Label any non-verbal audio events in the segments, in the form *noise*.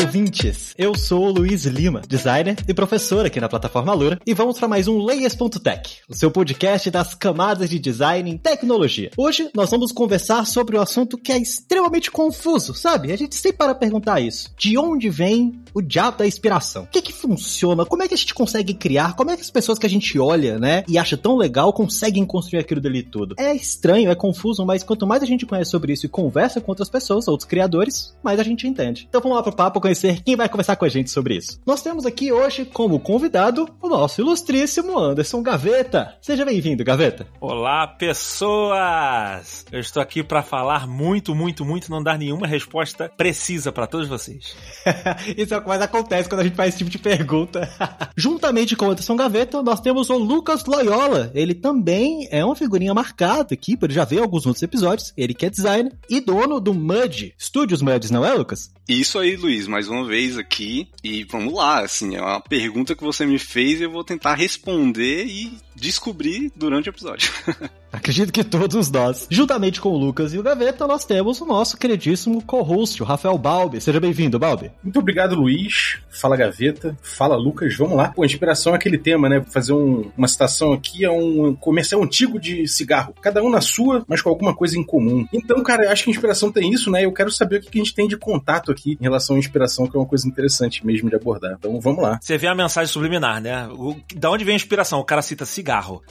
ouvintes! Eu sou o Luiz Lima, designer e professor aqui na plataforma Lura, e vamos para mais um Layers.tech, o seu podcast das camadas de design em tecnologia. Hoje nós vamos conversar sobre um assunto que é extremamente confuso, sabe? A gente sempre para perguntar isso. De onde vem o diabo da inspiração? O que que funciona? Como é que a gente consegue criar? Como é que as pessoas que a gente olha, né, e acha tão legal conseguem construir aquilo dali tudo? É estranho, é confuso, mas quanto mais a gente conhece sobre isso e conversa com outras pessoas, outros criadores, mais a gente entende. Então vamos lá pro papo conhecer quem vai conversar com a gente sobre isso. Nós temos aqui hoje como convidado o nosso ilustríssimo Anderson Gaveta. Seja bem-vindo, Gaveta. Olá, pessoas! Eu estou aqui para falar muito, muito, muito, não dar nenhuma resposta precisa para todos vocês. *laughs* isso é o que mais acontece quando a gente faz esse tipo de pergunta. *laughs* Juntamente com o Anderson Gaveta, nós temos o Lucas Loyola. Ele também é uma figurinha marcada aqui, por já ver alguns outros episódios. Ele que é designer e dono do Mud, Studios Muds, não é, Lucas? Isso aí, Luiz, mais uma vez aqui. E vamos lá, assim, é uma pergunta que você me fez e eu vou tentar responder e descobrir durante o episódio. *laughs* Acredito que todos nós. Juntamente com o Lucas e o Gaveta, nós temos o nosso queridíssimo co-host, o Rafael Balbi. Seja bem-vindo, Balbi. Muito obrigado, Luiz. Fala, Gaveta. Fala, Lucas. Vamos lá. Pô, inspiração é aquele tema, né? Vou fazer um, uma citação aqui é um comercial antigo de cigarro. Cada um na sua, mas com alguma coisa em comum. Então, cara, acho que inspiração tem isso, né? Eu quero saber o que a gente tem de contato aqui em relação à inspiração, que é uma coisa interessante mesmo de abordar. Então, vamos lá. Você vê a mensagem subliminar, né? O, da onde vem a inspiração? O cara cita cigarro.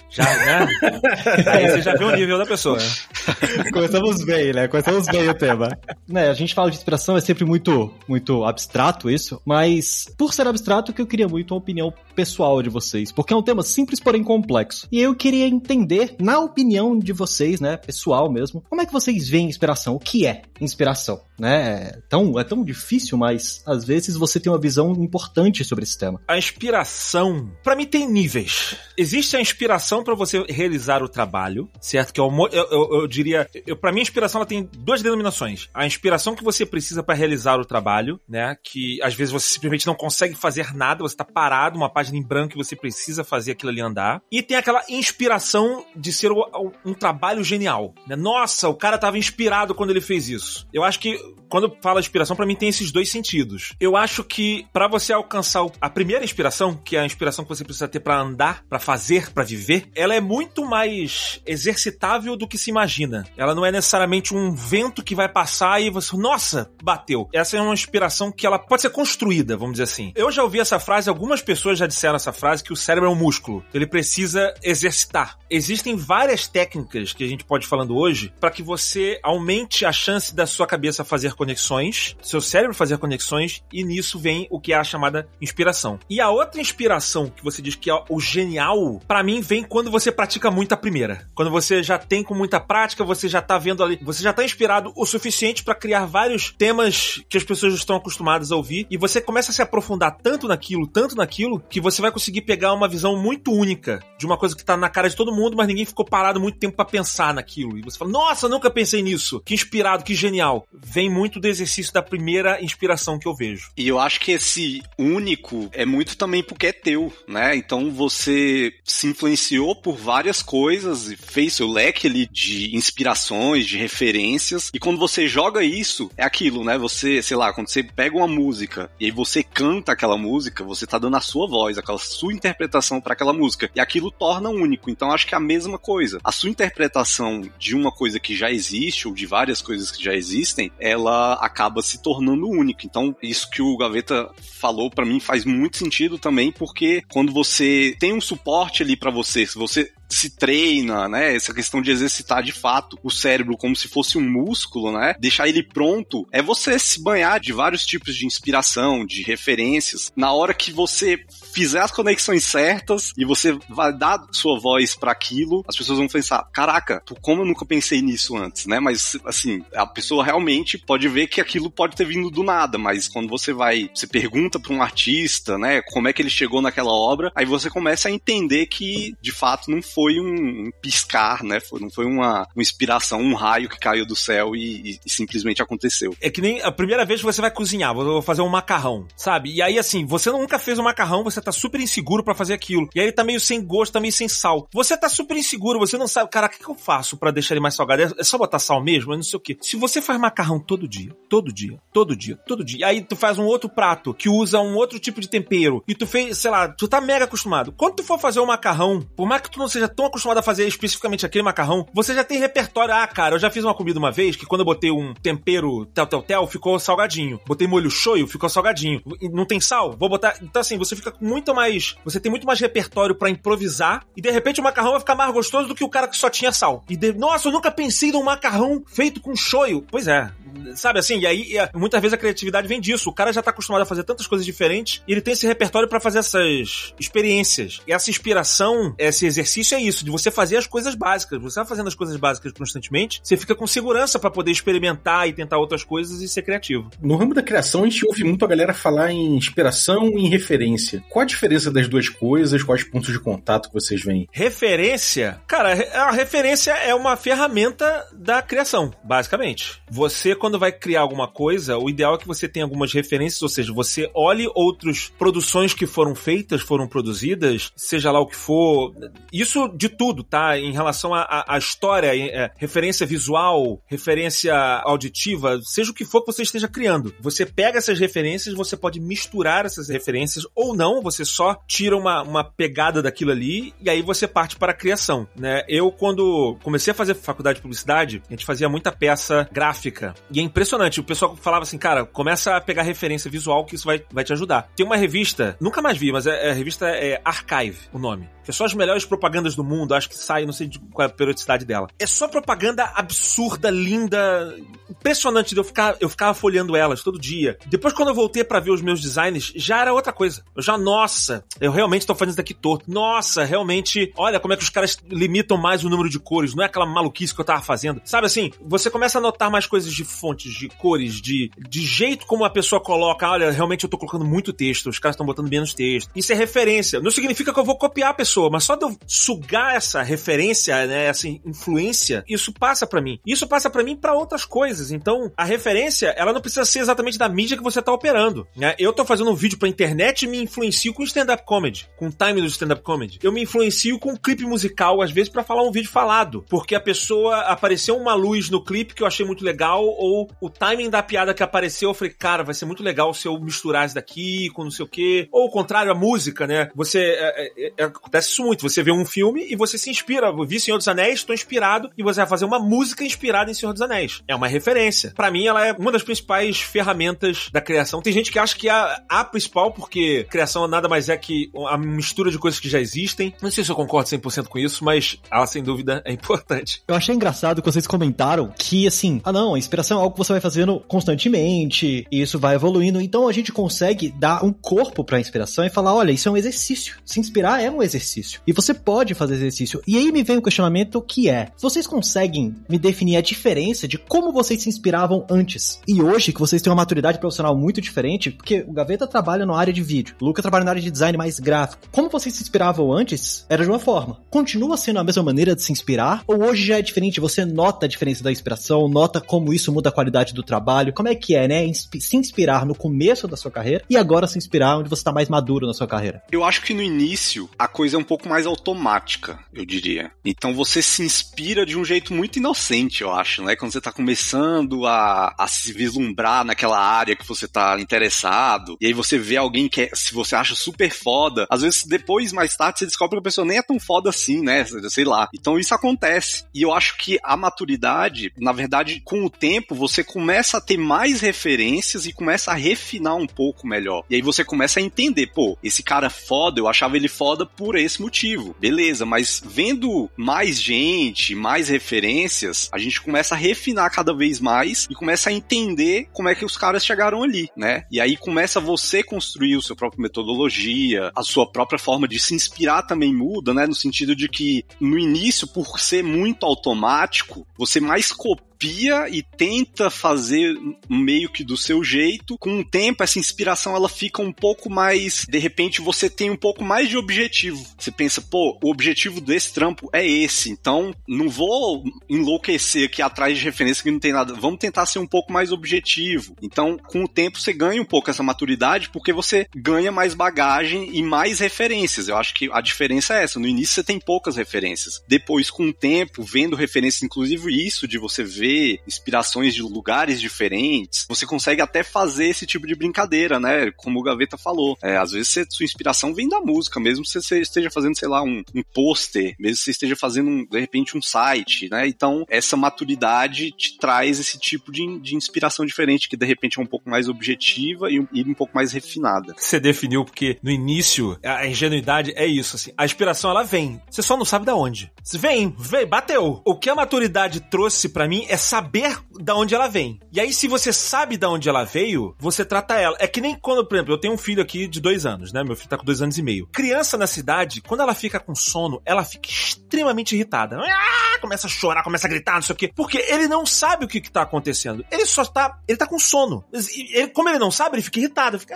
Já, né? *laughs* Aí você já vê o nível da pessoa. *laughs* Começamos bem, né? Começamos bem o tema. Né, a gente fala de inspiração, é sempre muito, muito abstrato isso, mas por ser abstrato que eu queria muito uma opinião pessoal de vocês, porque é um tema simples, porém complexo. E eu queria entender, na opinião de vocês, né, pessoal mesmo, como é que vocês veem inspiração? O que é inspiração? Né? É tão, é tão difícil, mas às vezes você tem uma visão importante sobre esse tema. A inspiração, para mim, tem níveis. Existe a inspiração para você realizar o trabalho, certo? Que é o, eu, eu, eu diria, eu, para mim, a inspiração ela tem duas denominações. A inspiração que você precisa para realizar o trabalho, né? Que às vezes você simplesmente não consegue fazer nada, você tá parado, uma página em branco e você precisa fazer aquilo ali andar. E tem aquela inspiração de ser um trabalho genial, né? Nossa, o cara tava inspirado quando ele fez isso. Eu acho que quando fala inspiração, para mim tem esses dois sentidos. Eu acho que para você alcançar a primeira inspiração, que é a inspiração que você precisa ter para andar, para fazer, para viver, ela é muito mais exercitável do que se imagina. Ela não é necessariamente um vento que vai passar e você, nossa, bateu. Essa é uma inspiração que ela pode ser construída, vamos dizer assim. Eu já ouvi essa frase, algumas pessoas já disseram essa frase que o cérebro é um músculo. Ele precisa exercitar. Existem várias técnicas que a gente pode ir falando hoje para que você aumente a chance da sua cabeça fazer conexões, seu cérebro fazer conexões, e nisso vem o que é a chamada inspiração. E a outra inspiração que você diz que é o genial, para mim vem quando você pratica muito a primeira. Quando você já tem com muita prática, você já tá vendo ali, você já tá inspirado o suficiente para criar vários temas que as pessoas estão acostumadas a ouvir, e você começa a se aprofundar tanto naquilo, tanto naquilo, que você vai conseguir pegar uma visão muito única de uma coisa que tá na cara de todo mundo, mas ninguém ficou parado muito tempo para pensar naquilo. E você fala, nossa, nunca pensei nisso. Que inspirado, que genial. Vem muito do exercício da primeira inspiração que eu vejo. E eu acho que esse único é muito também porque é teu, né? Então você se influenciou por várias coisas e fez seu leque ali de inspirações, de referências. E quando você joga isso, é aquilo, né? Você, sei lá, quando você pega uma música e aí você canta aquela música, você tá dando a sua voz, aquela sua interpretação para aquela música. E aquilo torna único. Então acho que é a mesma coisa. A sua interpretação de uma coisa que já existe ou de várias coisas que já existem, ela acaba se tornando única. Então, isso que o Gaveta falou para mim faz muito sentido também, porque quando você tem um suporte ali para você, se você se treina, né? Essa questão de exercitar de fato o cérebro como se fosse um músculo, né? Deixar ele pronto é você se banhar de vários tipos de inspiração, de referências. Na hora que você fizer as conexões certas e você vai dar sua voz para aquilo, as pessoas vão pensar: caraca, como eu nunca pensei nisso antes, né? Mas assim, a pessoa realmente pode ver que aquilo pode ter vindo do nada, mas quando você vai, você pergunta para um artista, né, como é que ele chegou naquela obra, aí você começa a entender que de fato não foi foi um piscar, né? Foi, não foi uma, uma inspiração, um raio que caiu do céu e, e, e, simplesmente aconteceu. É que nem a primeira vez que você vai cozinhar, vou fazer um macarrão, sabe? E aí, assim, você nunca fez um macarrão, você tá super inseguro para fazer aquilo. E aí ele tá meio sem gosto, tá meio sem sal. Você tá super inseguro, você não sabe, cara, o que, que eu faço para deixar ele mais salgado? É, é só botar sal mesmo? Eu não sei o quê. Se você faz macarrão todo dia, todo dia, todo dia, todo dia, e aí tu faz um outro prato que usa um outro tipo de tempero, e tu fez, sei lá, tu tá mega acostumado. Quando tu for fazer um macarrão, por mais que tu não seja tão acostumado a fazer especificamente aquele macarrão, você já tem repertório. Ah, cara, eu já fiz uma comida uma vez que quando eu botei um tempero tel, tel, tel, ficou salgadinho. Botei molho shoyu, ficou salgadinho. Não tem sal? Vou botar. Então, assim, você fica muito mais. Você tem muito mais repertório para improvisar e de repente o macarrão vai ficar mais gostoso do que o cara que só tinha sal. E de... nossa, eu nunca pensei num macarrão feito com shoyu. Pois é, sabe assim? E aí, muitas vezes a criatividade vem disso. O cara já tá acostumado a fazer tantas coisas diferentes e ele tem esse repertório para fazer essas experiências. E essa inspiração, esse exercício é isso, de você fazer as coisas básicas. Você vai fazendo as coisas básicas constantemente, você fica com segurança para poder experimentar e tentar outras coisas e ser criativo. No ramo da criação, a gente ouve muito a galera falar em inspiração e em referência. Qual a diferença das duas coisas? Quais pontos de contato que vocês veem? Referência? Cara, a referência é uma ferramenta da criação, basicamente. Você, quando vai criar alguma coisa, o ideal é que você tenha algumas referências, ou seja, você olhe outras produções que foram feitas, foram produzidas, seja lá o que for. Isso de tudo, tá? Em relação à história, é, referência visual, referência auditiva, seja o que for que você esteja criando. Você pega essas referências, você pode misturar essas referências ou não, você só tira uma, uma pegada daquilo ali e aí você parte para a criação, né? Eu, quando comecei a fazer faculdade de publicidade, a gente fazia muita peça gráfica e é impressionante. O pessoal falava assim, cara, começa a pegar referência visual que isso vai, vai te ajudar. Tem uma revista, nunca mais vi, mas é, é a revista é Archive, o nome. Que é só as melhores propagandas do mundo, acho que sai, não sei de qual é a periodicidade dela. É só propaganda absurda, linda, impressionante. Eu, ficar, eu ficava folheando elas todo dia. Depois, quando eu voltei para ver os meus designs, já era outra coisa. Eu já, nossa, eu realmente tô fazendo isso daqui torto. Nossa, realmente, olha como é que os caras limitam mais o número de cores. Não é aquela maluquice que eu tava fazendo. Sabe assim, você começa a notar mais coisas de fontes, de cores, de, de jeito como a pessoa coloca. Olha, realmente eu tô colocando muito texto, os caras estão botando menos texto. Isso é referência. Não significa que eu vou copiar a pessoa, mas só de eu sugar essa referência, né, essa influência, isso passa para mim. Isso passa para mim para outras coisas. Então, a referência, ela não precisa ser exatamente da mídia que você tá operando. Né? Eu tô fazendo um vídeo pra internet e me influencio com stand-up comedy, com o time do stand-up comedy. Eu me influencio com um clipe musical, às vezes, para falar um vídeo falado. Porque a pessoa apareceu uma luz no clipe que eu achei muito legal, ou o timing da piada que apareceu, eu falei, cara, vai ser muito legal se eu misturar isso daqui com não sei o quê. Ou o contrário, a música, né? Você. É, é, é, acontece isso muito. Você vê um filme e você se inspira. Vi Senhor dos Anéis, estou inspirado, e você vai fazer uma música inspirada em Senhor dos Anéis. É uma referência. Para mim, ela é uma das principais ferramentas da criação. Tem gente que acha que é a, a principal, porque criação nada mais é que a mistura de coisas que já existem. Não sei se eu concordo 100% com isso, mas ela sem dúvida é importante. Eu achei engraçado que vocês comentaram que, assim, ah não, a inspiração é algo que você vai fazendo constantemente, e isso vai evoluindo. Então a gente consegue dar um corpo pra inspiração e falar: olha, isso é um exercício. Se inspirar é um exercício. E você pode fazer exercício. E aí me vem o questionamento que é: vocês conseguem me definir a diferença de como vocês se inspiravam antes e hoje, que vocês têm uma maturidade profissional muito diferente, porque o Gaveta trabalha na área de vídeo, o Luca trabalha na área de design mais gráfico. Como vocês se inspiravam antes, era de uma forma. Continua sendo a mesma maneira de se inspirar? Ou hoje já é diferente? Você nota a diferença da inspiração, nota como isso muda a qualidade do trabalho? Como é que é, né? Se inspirar no começo da sua carreira e agora se inspirar onde você está mais maduro na sua carreira? Eu acho que no início a coisa é um pouco mais automática, eu diria. Então você se inspira de um jeito muito inocente, eu acho, né? Quando você tá começando a, a se vislumbrar naquela área que você tá interessado, e aí você vê alguém que é, se você acha super foda, às vezes depois, mais tarde, você descobre que a pessoa nem é tão foda assim, né? Sei lá. Então isso acontece. E eu acho que a maturidade, na verdade, com o tempo, você começa a ter mais referências e começa a refinar um pouco melhor. E aí você começa a entender, pô, esse cara é foda, eu achava ele foda por esse motivo. Beleza, mas vendo mais gente, mais referências, a gente começa a refinar cada vez mais e começa a entender como é que os caras chegaram ali, né? E aí começa você construir o seu próprio metodologia, a sua própria forma de se inspirar também muda, né? No sentido de que no início, por ser muito automático, você mais copia copia e tenta fazer meio que do seu jeito. Com o tempo, essa inspiração ela fica um pouco mais. De repente, você tem um pouco mais de objetivo. Você pensa, pô, o objetivo desse trampo é esse. Então, não vou enlouquecer aqui atrás de referência que não tem nada. Vamos tentar ser um pouco mais objetivo. Então, com o tempo, você ganha um pouco essa maturidade porque você ganha mais bagagem e mais referências. Eu acho que a diferença é essa. No início, você tem poucas referências. Depois, com o tempo, vendo referências, inclusive isso de você ver inspirações de lugares diferentes, você consegue até fazer esse tipo de brincadeira, né? Como o Gaveta falou. É, às vezes, você, sua inspiração vem da música, mesmo se você esteja fazendo, sei lá, um, um pôster, mesmo se você esteja fazendo, um, de repente, um site, né? Então, essa maturidade te traz esse tipo de, de inspiração diferente, que de repente é um pouco mais objetiva e um, e um pouco mais refinada. Você definiu porque no início a ingenuidade é isso, assim. A inspiração ela vem, você só não sabe da onde. Vem, vem, bateu. O que a maturidade trouxe para mim é saber da onde ela vem. E aí, se você sabe da onde ela veio, você trata ela. É que nem quando, por exemplo, eu tenho um filho aqui de dois anos, né? Meu filho tá com dois anos e meio. Criança na cidade, quando ela fica com sono, ela fica extremamente irritada. Ah, começa a chorar, começa a gritar, não sei o quê. Porque ele não sabe o que, que tá acontecendo. Ele só tá. Ele tá com sono. Ele, como ele não sabe, ele fica irritado. Fica...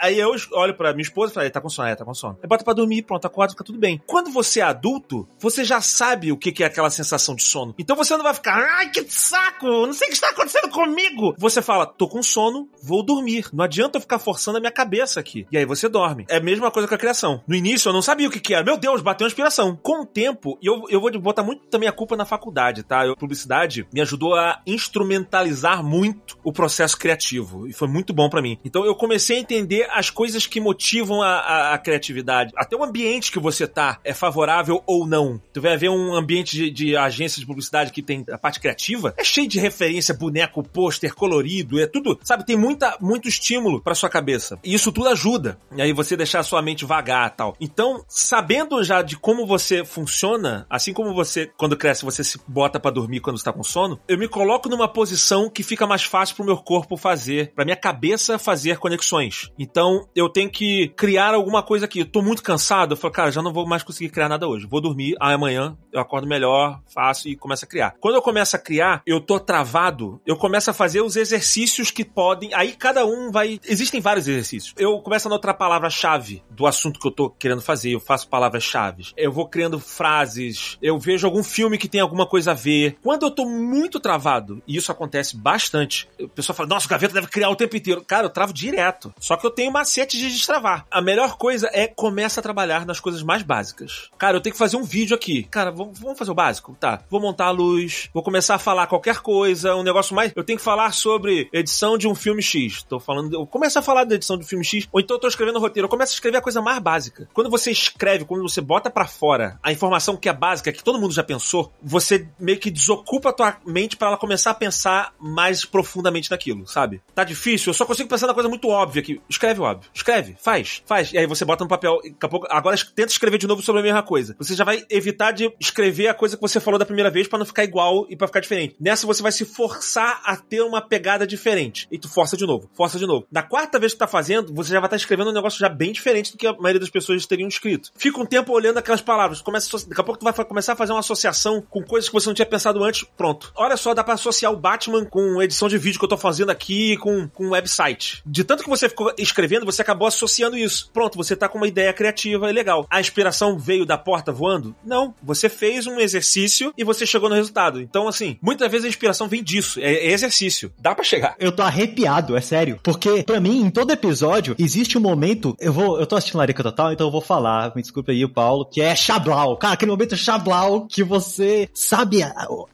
Aí eu olho pra minha esposa e falo, ele tá com sono, é, tá com sono. Aí bota pra dormir, pronto, acorda, fica tudo bem. Quando você é adulto, você já sabe o que, que é aquela sensação de sono. Então você não vai ficar, ai, que saco, não sei o que está acontecendo comigo. Você fala, tô com sono, vou dormir. Não adianta eu ficar forçando a minha cabeça aqui. E aí você dorme. É a mesma coisa com a criação. No início eu não sabia o que, que era. Meu Deus, bateu uma inspiração. Com o tempo, e eu, eu vou botar muito também a culpa na faculdade, tá? Eu, publicidade me ajudou a instrumentalizar muito o processo criativo. E foi muito bom para mim. Então eu comecei a entender as coisas que motivam a, a, a, criatividade. Até o ambiente que você tá é favorável ou não. Tu vai ver um ambiente de, de agência de publicidade que tem a parte criativa, é cheio de referência, boneco, pôster, colorido, é tudo, sabe? Tem muita, muito estímulo para sua cabeça. E isso tudo ajuda. E aí você deixar a sua mente vagar tal. Então, sabendo já de como você funciona, assim como você, quando cresce, você se bota para dormir quando está com sono, eu me coloco numa posição que fica mais fácil pro meu corpo fazer, pra minha cabeça fazer conexões. Então, eu tenho que criar alguma coisa aqui. Eu tô muito cansado, eu falo, cara, já não vou mais conseguir criar nada hoje. Vou dormir, aí amanhã eu acordo melhor, faço e começo a criar. Quando eu começo a criar, eu tô travado, eu começo a fazer os exercícios que podem. Aí cada um vai. Existem vários exercícios. Eu começo a anotar palavra-chave do assunto que eu tô querendo fazer. Eu faço palavras-chave. Eu vou criando frases. Eu vejo algum filme que tem alguma coisa a ver. Quando eu tô muito travado, e isso acontece bastante, o pessoal fala: Nossa, o gaveta deve criar o tempo inteiro. Cara, eu travo direto. Só que eu tenho macete de destravar. A melhor coisa é começa a trabalhar nas coisas mais básicas. Cara, eu tenho que fazer um vídeo aqui. Cara, vamos fazer o básico? Tá. Vou montar a luz, vou começar a falar qualquer coisa, um negócio mais. Eu tenho que falar sobre edição de um filme X. Tô falando. Eu começo a falar da edição um filme X, ou então eu tô escrevendo roteiro. Eu começo a escrever a coisa mais básica. Quando você escreve, quando você bota para fora a informação que é básica, que todo mundo já pensou, você meio que desocupa a tua mente para ela começar a pensar mais profundamente naquilo, sabe? Tá difícil, eu só consigo pensar na coisa muito óbvia aqui. Escreve óbvio. Escreve, faz, faz. E aí você bota no papel. Daqui a pouco, agora tenta escrever de novo sobre a mesma coisa. Você já vai evitar de escrever a coisa que você falou da primeira vez para não ficar igual e para ficar diferente. Nessa você vai se forçar a ter uma pegada diferente. E tu força de novo, força de novo. Na quarta vez que tá fazendo, você já vai estar tá escrevendo um negócio já bem diferente do que a maioria das pessoas teriam escrito. Fica um tempo olhando aquelas palavras. Começa, daqui a pouco tu vai começar a fazer uma associação com coisas que você não tinha pensado antes. Pronto. Olha só, dá pra associar o Batman com edição de vídeo que eu tô fazendo aqui com, com website. De tanto que você ficou escrevendo, você acabou associando isso. Pronto, você tá com uma ideia criativa e legal. A inspiração veio da porta voando? Não. Você fez um exercício e você chegou no resultado. Então, assim, muitas vezes a inspiração vem disso. É, é exercício. Dá para chegar. Eu tô arrepiado, é sério. Porque, para mim, em todo episódio, existe um momento. Eu vou. Eu tô assistindo Larica Total, então eu vou falar. Me desculpe aí, o Paulo, que é Chablau. Cara, aquele momento Chablau que você sabe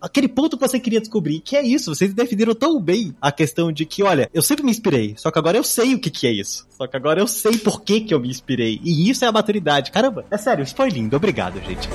aquele ponto que você queria descobrir. Que é isso. Vocês definiram tão bem a questão de que, olha, eu sempre me inspirei. Só que agora eu sei o que, que é isso. Só que agora eu sei por que, que eu me inspirei. E isso é a maturidade. Caramba, é sério, isso foi lindo. Obrigado, gente.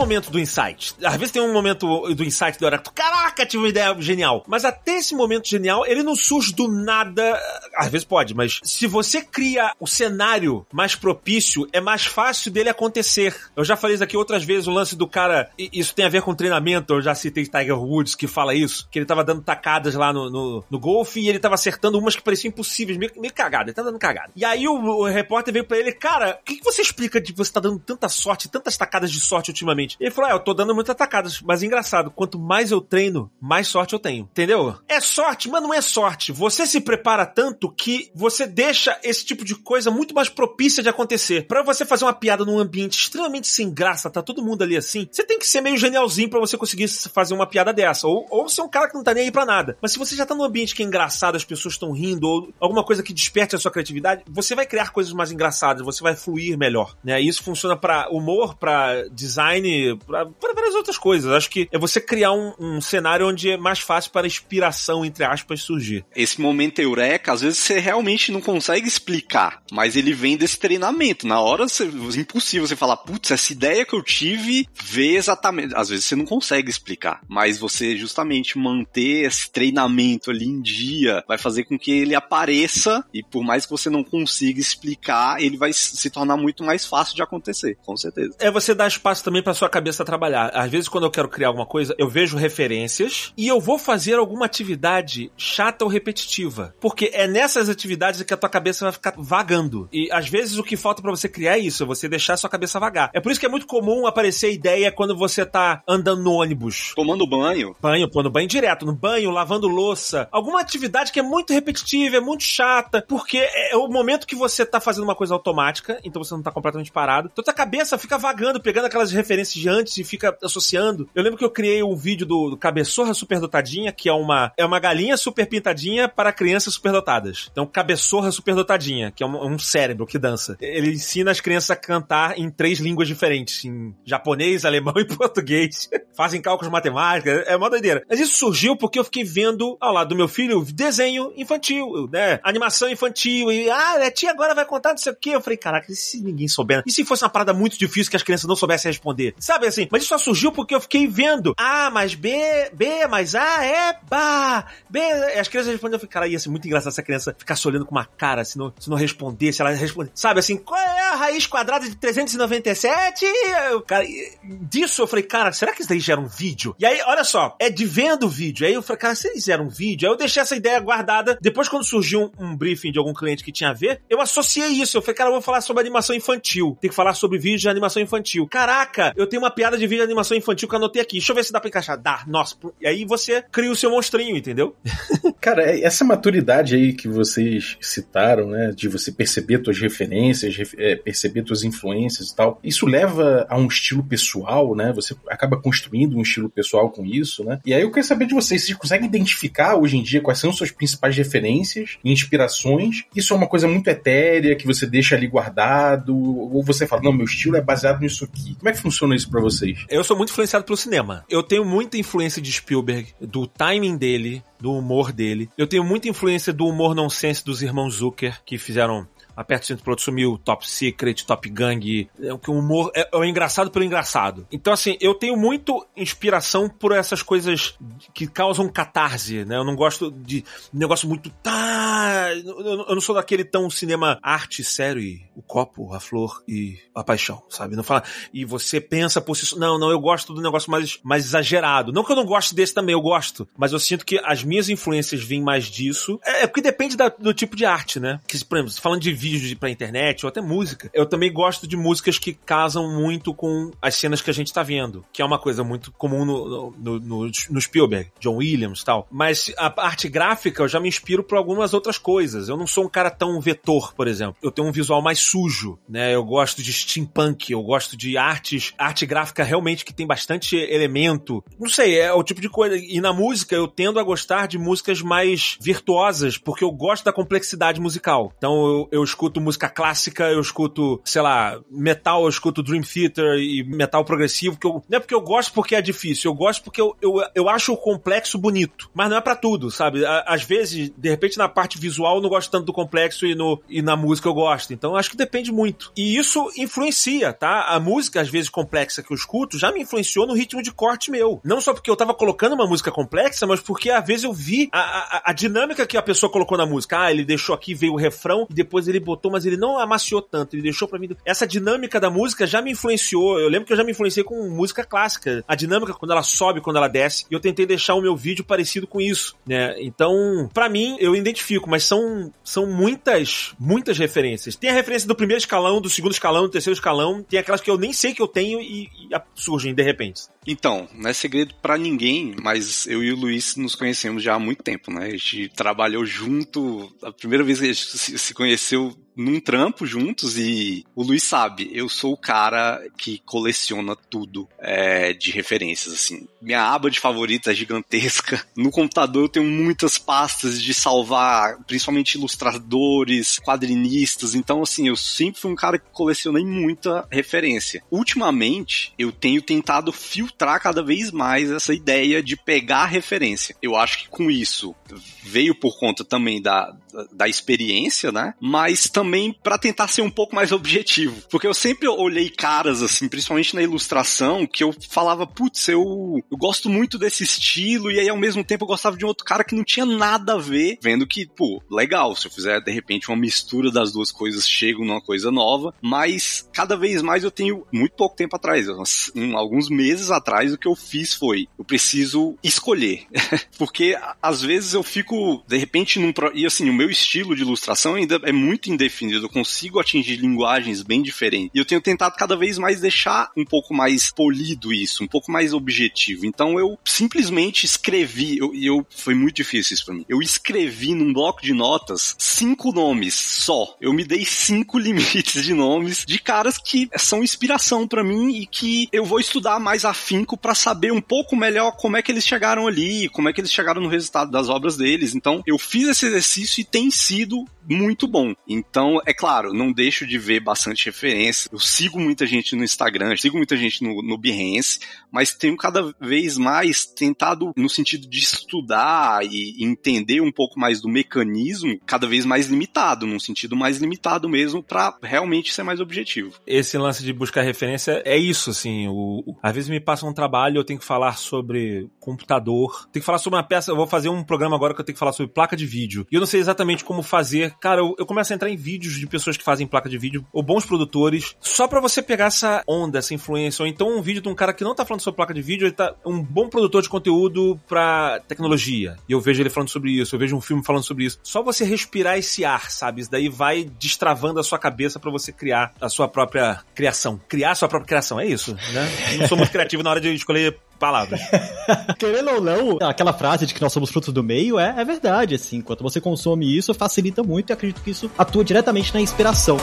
Momento do insight. Às vezes tem um momento do insight do Oracle. Caraca, tive uma ideia genial. Mas até esse momento genial, ele não surge do nada. Às vezes pode, mas se você cria o cenário mais propício, é mais fácil dele acontecer. Eu já falei isso aqui outras vezes, o lance do cara. Isso tem a ver com treinamento. Eu já citei Tiger Woods que fala isso. Que ele tava dando tacadas lá no, no, no golfe e ele tava acertando umas que pareciam impossíveis, meio, meio cagada. Ele tá dando cagada. E aí o, o repórter veio pra ele, cara, o que, que você explica de você tá dando tanta sorte, tantas tacadas de sorte ultimamente? Ele falou, ah, eu tô dando muitas tacadas, mas engraçado, quanto mais eu treino, mais sorte eu tenho. Entendeu? É sorte, mas não é sorte. Você se prepara tanto que você deixa esse tipo de coisa muito mais propícia de acontecer. Para você fazer uma piada num ambiente extremamente sem graça, tá todo mundo ali assim, você tem que ser meio genialzinho para você conseguir fazer uma piada dessa. Ou, ou ser um cara que não tá nem aí pra nada. Mas se você já tá num ambiente que é engraçado, as pessoas estão rindo, ou alguma coisa que desperte a sua criatividade, você vai criar coisas mais engraçadas, você vai fluir melhor. Né? Isso funciona para humor, para design, para várias outras coisas. Acho que é você criar um, um cenário onde é mais fácil para inspiração, entre aspas, surgir. Esse momento eureka, às vezes você realmente não consegue explicar, mas ele vem desse treinamento. Na hora, você, é impossível você falar, putz, essa ideia que eu tive, vê exatamente. Às vezes você não consegue explicar, mas você justamente manter esse treinamento ali em dia vai fazer com que ele apareça e por mais que você não consiga explicar, ele vai se tornar muito mais fácil de acontecer, com certeza. É você dar espaço também para sua cabeça trabalhar. Às vezes quando eu quero criar alguma coisa, eu vejo referências e eu vou fazer alguma atividade chata ou repetitiva, porque é nessas atividades que a tua cabeça vai ficar vagando. E às vezes o que falta para você criar é isso, é você deixar a sua cabeça vagar. É por isso que é muito comum aparecer ideia quando você tá andando no ônibus. Tomando banho. Banho, pondo banho direto, no banho, lavando louça. Alguma atividade que é muito repetitiva, é muito chata, porque é o momento que você tá fazendo uma coisa automática, então você não tá completamente parado. Então tua cabeça fica vagando, pegando aquelas referências de antes e fica associando. Eu lembro que eu criei um vídeo do, do Cabeçorra Superdotadinha, que é uma, é uma galinha super pintadinha para crianças superdotadas. Então, Cabeçorra Superdotadinha, que é um, um cérebro que dança. Ele ensina as crianças a cantar em três línguas diferentes, em japonês, alemão e *laughs* português. Fazem cálculos matemáticos, é uma doideira. Mas isso surgiu porque eu fiquei vendo ao lado do meu filho desenho infantil, né? Animação infantil. E, ah, a tia agora vai contar não sei o quê. Eu falei, caraca, e se ninguém souber? E se fosse uma parada muito difícil que as crianças não soubessem responder? Sabe assim? Mas isso só surgiu porque eu fiquei vendo A mais B, B mais A é Bá. B. As crianças respondiam, eu falei, cara, ia ser muito engraçado essa criança ficasse olhando com uma cara se não, se não respondesse, ela responder. Sabe assim, qual é a raiz quadrada de 397? Eu, cara, disso eu falei, cara, será que isso daí gera um vídeo? E aí, olha só, é de vendo o vídeo. Aí eu falei, cara, se eles fizeram um vídeo, aí eu deixei essa ideia guardada. Depois, quando surgiu um, um, briefing de algum cliente que tinha a ver, eu associei isso. Eu falei, cara, eu vou falar sobre animação infantil. Tem que falar sobre vídeo de animação infantil. Caraca, eu tenho uma piada de vídeo de animação infantil que eu anotei aqui. Deixa eu ver se dá pra encaixar. Dá, nossa. E aí você cria o seu monstrinho, entendeu? *laughs* cara, é, essa maturidade aí que vocês citaram, né, de você perceber tuas referências, é, perceber tuas influências e tal, isso leva a um estilo pessoal, né? Você acaba construindo um estilo pessoal com isso, né? E aí eu quero saber de vocês, vocês conseguem identificar hoje em dia quais são suas principais referências e inspirações? Isso é uma coisa muito etérea que você deixa ali guardado? Ou você fala, não, meu estilo é baseado nisso aqui? Como é que funciona isso para vocês? Eu sou muito influenciado pelo cinema. Eu tenho muita influência de Spielberg, do timing dele, do humor dele. Eu tenho muita influência do humor nonsense dos irmãos Zucker, que fizeram Aperto o Cinto Piloto Sumiu, Top Secret, Top Gang. É o humor é, é o engraçado pelo engraçado. Então, assim, eu tenho muito inspiração por essas coisas que causam catarse, né? Eu não gosto de negócio muito. Tá, eu não sou daquele tão cinema arte sério e o copo, a flor e a paixão, sabe? Não fala. E você pensa por si. Não, não, eu gosto do negócio mais, mais exagerado. Não que eu não goste desse também, eu gosto. Mas eu sinto que as minhas influências vêm mais disso. É, é porque depende da, do tipo de arte, né? Que, por exemplo, falando de vídeos pra internet ou até música. Eu também gosto de músicas que casam muito com as cenas que a gente tá vendo, que é uma coisa muito comum no, no, no, no Spielberg, John Williams tal. Mas a arte gráfica eu já me inspiro por algumas outras coisas. Eu não sou um cara tão vetor, por exemplo. Eu tenho um visual mais sujo, né? Eu gosto de steampunk, eu gosto de artes, arte gráfica realmente que tem bastante elemento. Não sei, é o tipo de coisa. E na música eu tendo a gostar de músicas mais virtuosas, porque eu gosto da complexidade musical. Então eu, eu escuto música clássica, eu escuto, sei lá, metal, eu escuto Dream Theater e metal progressivo, que eu, não é porque eu gosto porque é difícil, eu gosto porque eu, eu, eu acho o complexo bonito, mas não é para tudo, sabe? Às vezes, de repente, na parte visual eu não gosto tanto do complexo e, no, e na música eu gosto, então acho que depende muito. E isso influencia, tá? A música, às vezes, complexa que eu escuto, já me influenciou no ritmo de corte meu. Não só porque eu tava colocando uma música complexa, mas porque às vezes eu vi a, a, a dinâmica que a pessoa colocou na música. Ah, ele deixou aqui, veio o refrão, e depois ele botou, mas ele não amaciou tanto, ele deixou para mim. Essa dinâmica da música já me influenciou. Eu lembro que eu já me influenciei com música clássica. A dinâmica quando ela sobe, quando ela desce. E eu tentei deixar o meu vídeo parecido com isso, né? Então, para mim, eu identifico, mas são, são muitas, muitas referências. Tem a referência do primeiro escalão, do segundo escalão, do terceiro escalão. Tem aquelas que eu nem sei que eu tenho e, e surgem de repente. Então, não é segredo para ninguém, mas eu e o Luiz nos conhecemos já há muito tempo, né? A gente trabalhou junto. A primeira vez que a gente se conheceu num trampo juntos e o Luiz sabe, eu sou o cara que coleciona tudo é, de referências, assim. Minha aba de favoritos é gigantesca. *laughs* No computador eu tenho muitas pastas de salvar, principalmente ilustradores, quadrinistas. Então, assim, eu sempre fui um cara que colecionei muita referência. Ultimamente, eu tenho tentado filtrar cada vez mais essa ideia de pegar referência. Eu acho que com isso veio por conta também da, da experiência, né? Mas também para tentar ser um pouco mais objetivo. Porque eu sempre olhei caras, assim, principalmente na ilustração, que eu falava, putz, eu, eu gosto muito desse estilo, e aí ao mesmo tempo eu gostava de um outro cara que não tinha nada a ver, vendo que, pô, legal, se eu fizer de repente uma mistura das duas coisas, chego numa coisa nova, mas cada vez mais eu tenho, muito pouco tempo atrás, um, alguns meses atrás, o que eu fiz foi, eu preciso escolher. *laughs* Porque às vezes eu fico, de repente, num. E assim, meu estilo de ilustração ainda é muito indefinido. Eu consigo atingir linguagens bem diferentes. E eu tenho tentado cada vez mais deixar um pouco mais polido isso, um pouco mais objetivo. Então eu simplesmente escrevi, e eu, eu, foi muito difícil isso pra mim. Eu escrevi num bloco de notas cinco nomes só. Eu me dei cinco *laughs* limites de nomes de caras que são inspiração para mim e que eu vou estudar mais afinco para saber um pouco melhor como é que eles chegaram ali, como é que eles chegaram no resultado das obras deles. Então eu fiz esse exercício e tem sido muito bom. Então, é claro, não deixo de ver bastante referência. Eu sigo muita gente no Instagram, sigo muita gente no, no Behance, mas tenho cada vez mais tentado, no sentido de estudar e entender um pouco mais do mecanismo, cada vez mais limitado, num sentido mais limitado mesmo, para realmente ser mais objetivo. Esse lance de buscar referência é isso, assim. O, o, às vezes me passa um trabalho, eu tenho que falar sobre computador, tenho que falar sobre uma peça, eu vou fazer um programa agora que eu tenho que falar sobre placa de vídeo. E eu não sei exatamente como fazer. Cara, eu, eu começo a entrar em vídeos de pessoas que fazem placa de vídeo, ou bons produtores, só para você pegar essa onda, essa influência. Ou então um vídeo de um cara que não tá falando sobre placa de vídeo, ele tá um bom produtor de conteúdo pra tecnologia. E eu vejo ele falando sobre isso, eu vejo um filme falando sobre isso. Só você respirar esse ar, sabe? Isso daí vai destravando a sua cabeça para você criar a sua própria criação. Criar a sua própria criação, é isso, né? não sou muito criativo na hora de escolher palavras. *laughs* Querendo ou não, aquela frase de que nós somos frutos do meio é, é verdade, assim. Quanto você consome isso, facilita muito e acredito que isso atua diretamente na inspiração.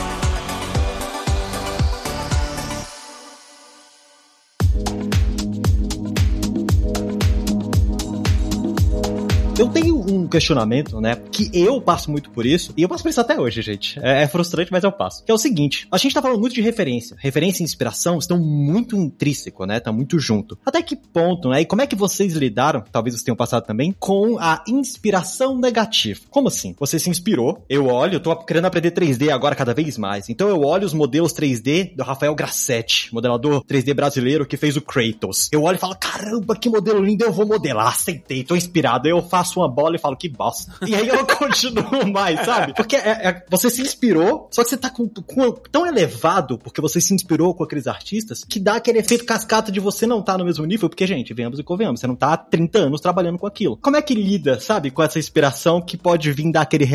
Eu tenho um questionamento, né? Que eu passo muito por isso, e eu passo por isso até hoje, gente. É, é, frustrante, mas eu passo. Que é o seguinte: a gente tá falando muito de referência. Referência e inspiração estão muito intrínseco, né? Tá muito junto. Até que ponto, né? E como é que vocês lidaram, talvez vocês tenham passado também, com a inspiração negativa? Como assim? Você se inspirou, eu olho, eu tô querendo aprender 3D agora cada vez mais. Então eu olho os modelos 3D do Rafael Grassetti, modelador 3D brasileiro que fez o Kratos. Eu olho e falo: caramba, que modelo lindo, eu vou modelar. Aceitei, tô inspirado. Eu faço faço uma bola e falo, que bosta. E aí eu *laughs* continuo mais, sabe? Porque é, é, você se inspirou, só que você tá com, com, tão elevado, porque você se inspirou com aqueles artistas, que dá aquele efeito cascata de você não tá no mesmo nível, porque, gente, venhamos e convenhamos, você não tá há 30 anos trabalhando com aquilo. Como é que lida, sabe, com essa inspiração que pode vir dar aquele?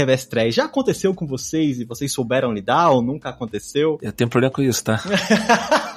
Já aconteceu com vocês e vocês souberam lidar ou nunca aconteceu? Eu tenho problema com isso, tá? *laughs*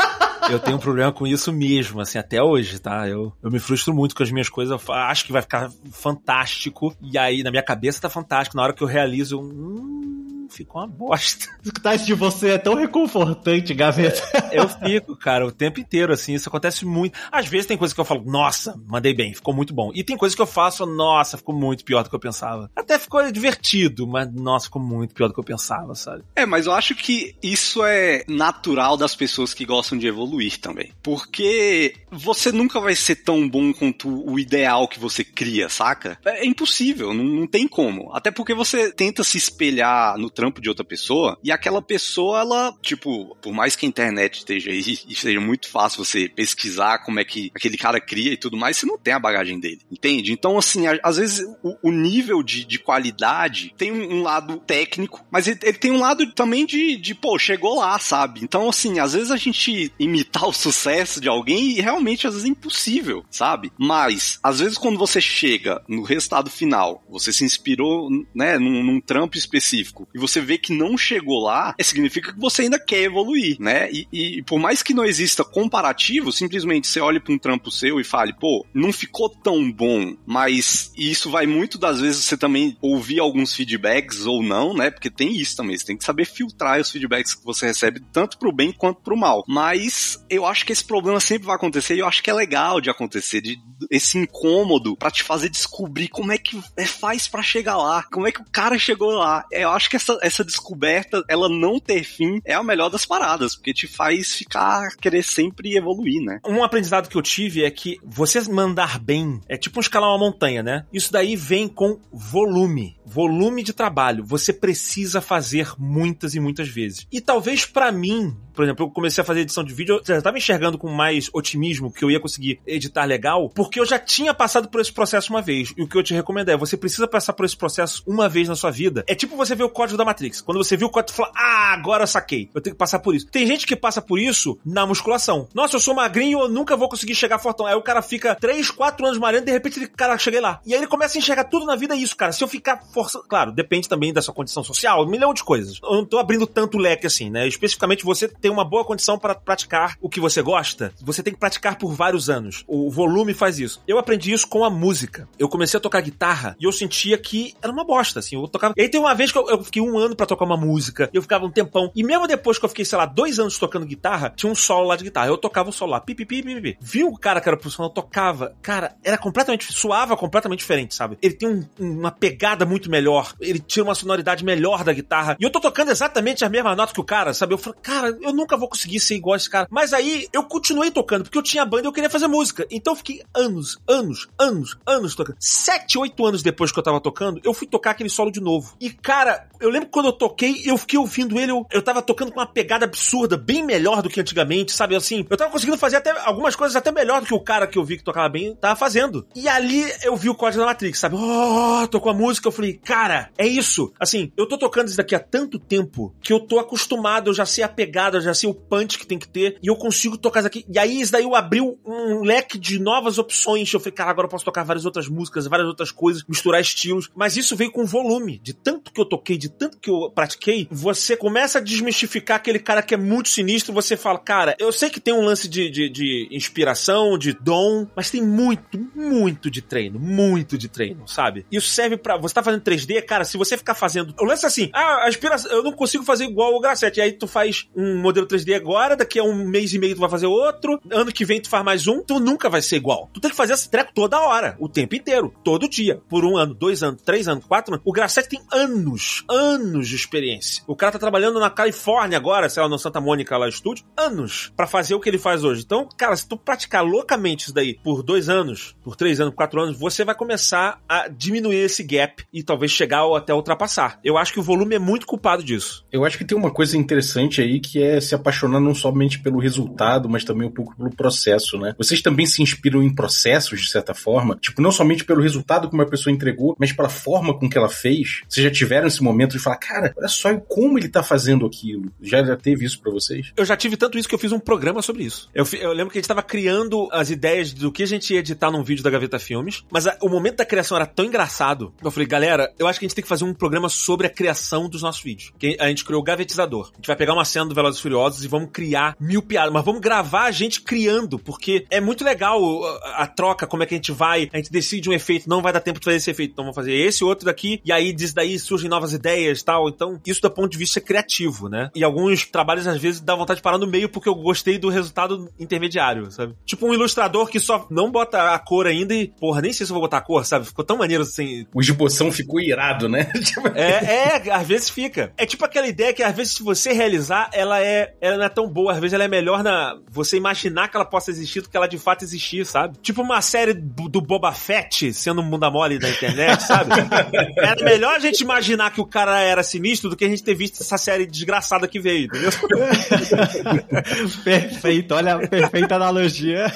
eu tenho um problema com isso mesmo, assim, até hoje, tá? Eu, eu me frustro muito com as minhas coisas, eu acho que vai ficar fantástico, e aí na minha cabeça tá fantástico, na hora que eu realizo, hum, ficou uma *laughs* bosta. Escutar isso de você é tão reconfortante, Gaveta. Eu fico, cara, o tempo inteiro, assim, isso acontece muito. Às vezes tem coisas que eu falo, nossa, mandei bem, ficou muito bom. E tem coisas que eu faço, nossa, ficou muito pior do que eu pensava. Até ficou divertido, mas nossa, ficou muito pior do que eu pensava, sabe? É, mas eu acho que isso é natural das pessoas que gostam de evoluir também. Porque você nunca vai ser tão bom quanto o ideal que você cria, saca? É impossível, não, não tem como. Até porque você tenta se espelhar no trampo de outra pessoa e aquela pessoa, ela, tipo, por mais que a internet esteja aí *laughs* e seja muito fácil você pesquisar como é que aquele cara cria e tudo mais, você não tem a bagagem dele, entende? Então, assim, a, às vezes o, o nível de, de, qualidade tem um, um, lado técnico, mas ele, ele tem um lado também de, de, pô, chegou lá, sabe? Então, assim, às vezes a gente imitar o sucesso de alguém e realmente às vezes é impossível, sabe? Mas, às vezes quando você chega no resultado final, você se inspirou, né, num, num trampo específico e você vê que não chegou lá, é, significa que você ainda quer evoluir, né? E, e por mais que não exista comparativo, simplesmente você olhe para um trampo seu e fale, pô, não ficou tão bom, mas isso vai muito das vezes você também ouvir alguns feedbacks ou não, né? Porque tem isso também, você tem que saber filtrar os feedbacks que você recebe, tanto pro bem quanto pro mal. Mas eu acho que esse problema sempre vai acontecer e eu acho que é legal de acontecer, de esse incômodo para te fazer descobrir como é que é, faz para chegar lá, como é que o cara chegou lá. Eu acho que essa, essa descoberta, ela não ter fim, é a melhor das paradas, porque te faz ficar, querer sempre evoluir, né? Um aprendizado que eu tive é que você mandar bem é tipo escalar uma montanha, né? Isso daí vem com volume, volume de trabalho. Você precisa fazer muitas e muitas vezes. E talvez para mim, por exemplo, eu comecei a fazer edição de vídeo, eu já estava enxergando com mais otimismo que eu ia conseguir editar legal, porque eu já tinha passado por esse processo uma vez. E o que eu te recomendo é, você precisa passar por esse processo uma vez na sua vida. É tipo você ver o código da Matrix. Quando você viu o código, você fala, ah, agora eu saquei. Eu tenho que passar por isso. Tem gente que passa por isso na musculação. Nossa, eu sou magrinho, eu nunca vou conseguir chegar fortão. Aí o cara fica 3, 4 anos malhando de repente ele, cara, cheguei lá. E aí ele começa a enxergar tudo na vida isso, cara. Se eu ficar forçando. Claro, depende também da sua condição social, um milhão de coisas. Eu não tô abrindo tanto leque assim, né? Especificamente você tem uma boa condição para praticar o que você gosta, você tem que praticar por vários anos. O volume faz isso. Eu aprendi isso com a música. Eu comecei a tocar guitarra e eu sentia que era uma bosta, assim. Eu tocava. E aí tem uma vez que eu, eu fiquei um ano para tocar uma música, eu ficava um tempão. E mesmo depois que eu fiquei, sei lá, dois anos tocando guitarra, tinha um solo lá de guitarra. Eu tocava o solo lá, pipipi, pipipi. Viu o cara que era profissional, tocava. Cara, era completamente. suava completamente diferente, sabe? Ele tem um, uma pegada muito melhor. Ele tira uma sonoridade melhor da guitarra. E eu tô tocando exatamente as mesmas notas que o cara, sabe? Eu falei, cara, eu nunca vou conseguir ser igual a esse cara. Mas aí eu continuei tocando, porque eu tinha banda e eu queria fazer música. Então eu fiquei anos, anos, anos, anos tocando. Sete, oito anos depois que eu tava tocando, eu fui tocar aquele solo de novo. E, cara, eu lembro quando eu toquei, eu fiquei ouvindo ele, eu, eu tava tocando com uma pegada absurda, bem melhor do que antigamente, sabe? Assim, eu tava conseguindo fazer até algumas coisas até melhor do que o cara que eu vi que tocava bem tava fazendo. E ali eu vi o código da Matrix, sabe? Oh, tocou a música, eu falei, cara, é isso. Assim, eu tô tocando isso daqui há tanto tempo que eu tô acostumado, eu já sei a pegada, já sei o punch que tem que ter, e eu consigo tocar isso aqui. E aí, isso daí eu abriu um leque de novas opções. Eu falei, cara, agora eu posso tocar várias outras músicas, várias outras coisas, misturar estilos. Mas isso veio com volume. De tanto que eu toquei, de tanto que eu pratiquei, você começa a desmistificar aquele cara que é muito sinistro. Você fala, cara, eu sei que tem um lance de, de, de inspiração, de dom, mas tem muito, muito de treino. Muito de treino, sabe? Isso serve para Você tá fazendo 3D, cara, se você ficar fazendo. O lance é assim, ah, a inspiração, eu não consigo fazer igual o Grassetti. Aí tu faz um modelo 3D agora, daqui a um mês e meio tu vai fazer outro, ano que vem tu faz mais um, tu nunca vai ser igual. Tu tem que fazer esse treco toda hora, o tempo inteiro, todo dia, por um ano, dois anos, três anos, quatro anos. O Grassetti tem anos, anos de experiência. O cara tá trabalhando na Califórnia agora, sei lá, no Santa Mônica lá estúdio, anos para fazer o que ele faz hoje. Então, cara, se tu praticar loucamente isso daí por dois anos, por três anos, quatro anos, você vai começar a diminuir esse gap e talvez chegar ou até ultrapassar. Eu acho que o volume é muito culpado disso. Eu acho que tem uma coisa interessante aí que é se apaixonar não somente pelo resultado, mas também um pouco pelo processo, né? Vocês também se inspiram em processos, de certa forma? Tipo, não somente pelo resultado que uma pessoa entregou, mas pela forma com que ela fez? Vocês já tiveram esse momento de falar, cara, olha só como ele tá fazendo aquilo? Já, já teve isso para vocês? Eu já tive tanto isso que eu fiz um programa sobre isso. Eu, eu lembro que a gente tava criando as ideias do que a gente ia editar num vídeo da Gaveta Filmes, mas a, o momento da criação era tão engraçado. Eu falei, galera, eu acho que a gente tem que fazer um programa sobre a criação dos nossos vídeos. Que a gente criou o Gavetizador. A gente vai pegar uma cena do Velozes Furiosos e vamos criar mil piadas, mas vamos gravar a gente criando, porque é muito legal a, a, troca, como é que a gente vai, a gente decide um efeito, não vai dar tempo de fazer esse efeito, então vamos fazer esse outro daqui, e aí disso daí surgem novas ideias e tal. Então, isso do ponto de vista criativo, né? E alguns trabalhos, às vezes, dá vontade de parar no meio porque eu gostei do resultado intermediário, sabe? Tipo um ilustrador que só não bota a cor ainda e, porra, nem sei se eu vou botar a cor, sabe? Ficou tão maneiro assim. O esboção ficou irado, né? *laughs* é, é, às vezes fica. É tipo aquela ideia que, às vezes, se você realizar, ela é. Ela não é tão boa. Às vezes ela é melhor na. Você imaginar que ela possa existir do que ela de fato existir, sabe? Tipo uma série do Boba Fett sendo um bunda mole da internet, sabe? *laughs* Era melhor a gente imaginar que o cara era sinistro do que a gente ter visto essa série desgraçada que veio, entendeu? *laughs* Perfeito, olha, perfeita analogia.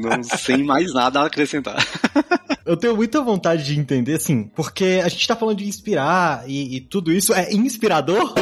Não sem mais nada a acrescentar. *laughs* Eu tenho muita vontade de entender, assim, porque a gente tá falando de inspirar e, e tudo isso é inspirador,